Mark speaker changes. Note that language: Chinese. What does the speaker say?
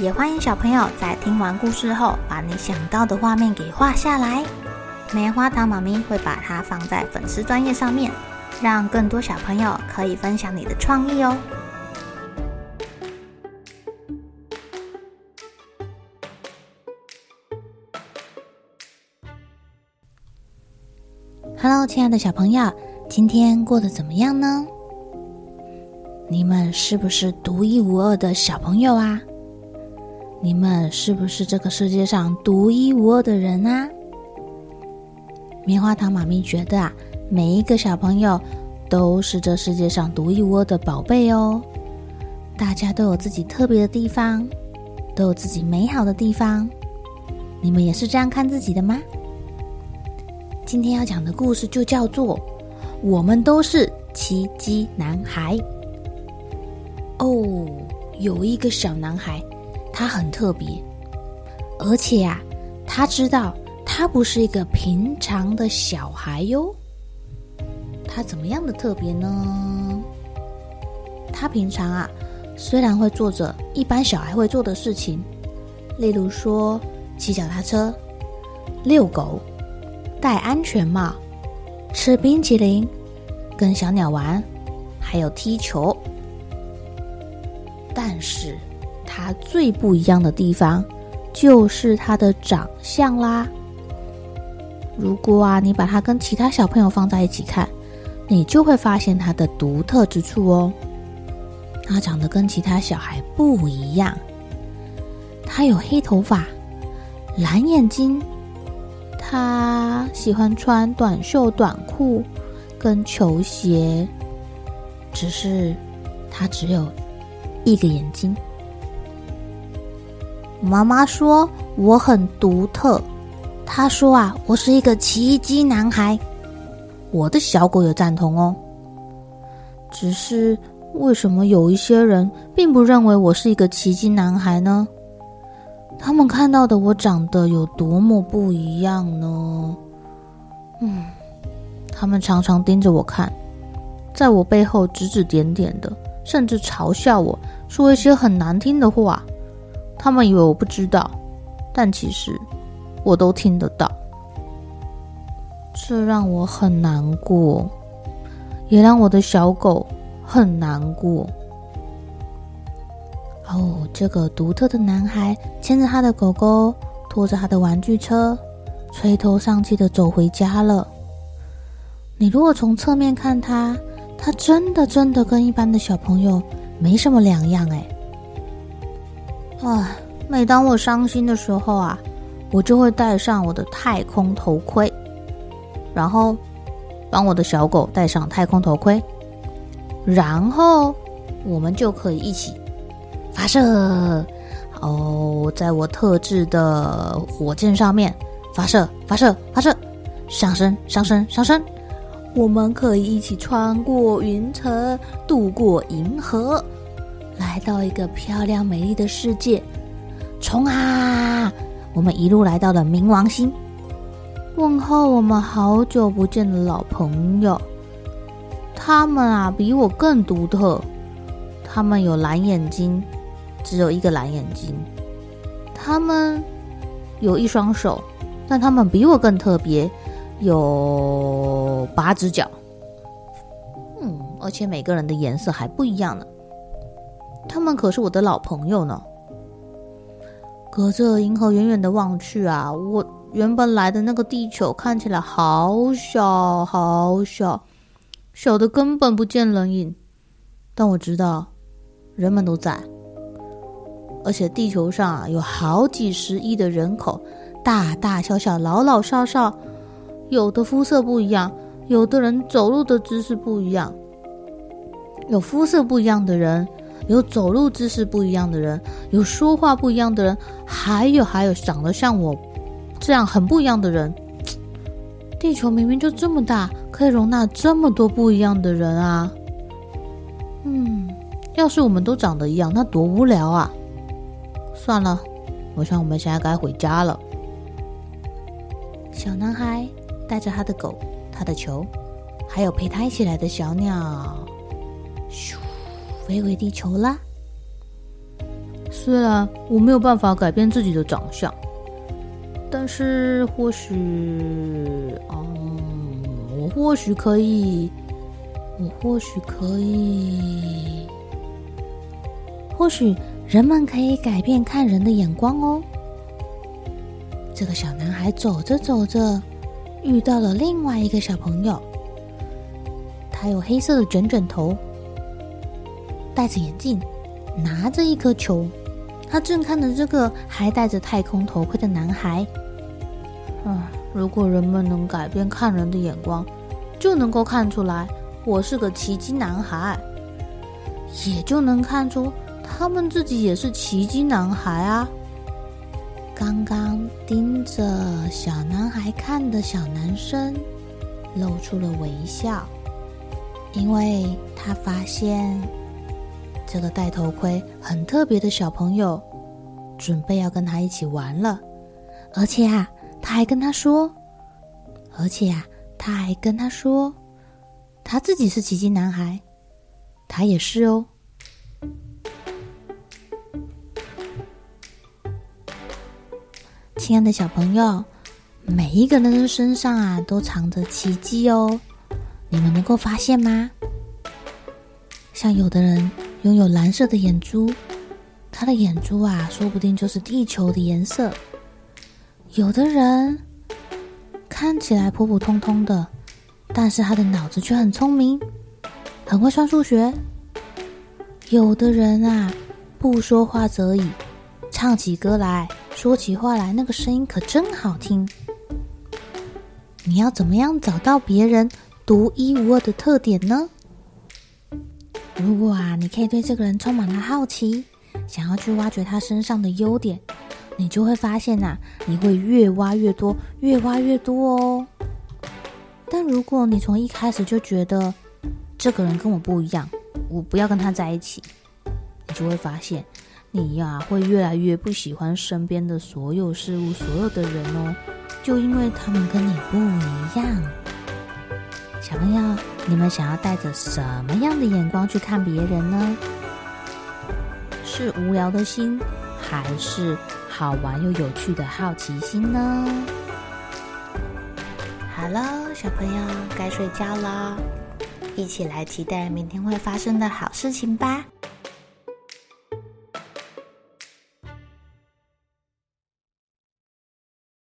Speaker 1: 也欢迎小朋友在听完故事后，把你想到的画面给画下来。棉花糖妈咪会把它放在粉丝专页上面，让更多小朋友可以分享你的创意哦。Hello，亲爱的小朋友，今天过得怎么样呢？你们是不是独一无二的小朋友啊？你们是不是这个世界上独一无二的人啊？棉花糖妈咪觉得啊，每一个小朋友都是这世界上独一无二的宝贝哦。大家都有自己特别的地方，都有自己美好的地方。你们也是这样看自己的吗？今天要讲的故事就叫做《我们都是奇迹男孩》。哦，有一个小男孩。他很特别，而且啊，他知道他不是一个平常的小孩哟。他怎么样的特别呢？他平常啊，虽然会做着一般小孩会做的事情，例如说骑脚踏车、遛狗、戴安全帽、吃冰淇淋、跟小鸟玩，还有踢球，但是。他最不一样的地方，就是他的长相啦。如果啊，你把他跟其他小朋友放在一起看，你就会发现他的独特之处哦。他长得跟其他小孩不一样，他有黑头发、蓝眼睛，他喜欢穿短袖短裤跟球鞋，只是他只有一个眼睛。妈妈说我很独特，她说啊，我是一个奇迹男孩。我的小狗也赞同哦。只是为什么有一些人并不认为我是一个奇迹男孩呢？他们看到的我长得有多么不一样呢？嗯，他们常常盯着我看，在我背后指指点点的，甚至嘲笑我，说一些很难听的话。他们以为我不知道，但其实我都听得到。这让我很难过，也让我的小狗很难过。哦，这个独特的男孩牵着他的狗狗，拖着他的玩具车，垂头丧气的走回家了。你如果从侧面看他，他真的真的跟一般的小朋友没什么两样哎。啊，每当我伤心的时候啊，我就会戴上我的太空头盔，然后帮我的小狗戴上太空头盔，然后我们就可以一起发射哦，在我特制的火箭上面发射，发射，发射，上升，上升，上升，我们可以一起穿过云层，渡过银河。来到一个漂亮美丽的世界，冲啊！我们一路来到了冥王星，问候我们好久不见的老朋友。他们啊，比我更独特。他们有蓝眼睛，只有一个蓝眼睛。他们有一双手，但他们比我更特别，有八只脚。嗯，而且每个人的颜色还不一样呢。他们可是我的老朋友呢。隔着银河远远的望去啊，我原本来的那个地球看起来好小好小，小的根本不见人影。但我知道，人们都在，而且地球上啊有好几十亿的人口，大大小小、老老少少，有的肤色不一样，有的人走路的姿势不一样，有肤色不一样的人。有走路姿势不一样的人，有说话不一样的人，还有还有长得像我这样很不一样的人。地球明明就这么大，可以容纳这么多不一样的人啊！嗯，要是我们都长得一样，那多无聊啊！算了，我想我们现在该回家了。小男孩带着他的狗、他的球，还有陪他一起来的小鸟，飞回地球啦。虽然我没有办法改变自己的长相，但是或许，嗯，我或许可以，我或许可以，或许人们可以改变看人的眼光哦。这个小男孩走着走着，遇到了另外一个小朋友。他有黑色的卷卷头，戴着眼镜，拿着一颗球。他正看着这个还戴着太空头盔的男孩。啊，如果人们能改变看人的眼光，就能够看出来我是个奇迹男孩，也就能看出他们自己也是奇迹男孩啊。刚刚盯着小男孩看的小男生露出了微笑，因为他发现这个戴头盔很特别的小朋友准备要跟他一起玩了，而且啊，他还跟他说，而且啊，他还跟他说，他自己是奇迹男孩，他也是哦。亲爱的小朋友，每一个人的身上啊，都藏着奇迹哦。你们能够发现吗？像有的人拥有蓝色的眼珠，他的眼珠啊，说不定就是地球的颜色。有的人看起来普普通通的，但是他的脑子却很聪明，很会算数学。有的人啊，不说话则已，唱起歌来。说起话来，那个声音可真好听。你要怎么样找到别人独一无二的特点呢？如果啊，你可以对这个人充满了好奇，想要去挖掘他身上的优点，你就会发现呐，你会越挖越多，越挖越多哦。但如果你从一开始就觉得这个人跟我不一样，我不要跟他在一起，你就会发现。你呀、会越来越不喜欢身边的所有事物、所有的人哦，就因为他们跟你不一样。小朋友，你们想要带着什么样的眼光去看别人呢？是无聊的心，还是好玩又有趣的好奇心呢？好了，小朋友该睡觉了，一起来期待明天会发生的好事情吧。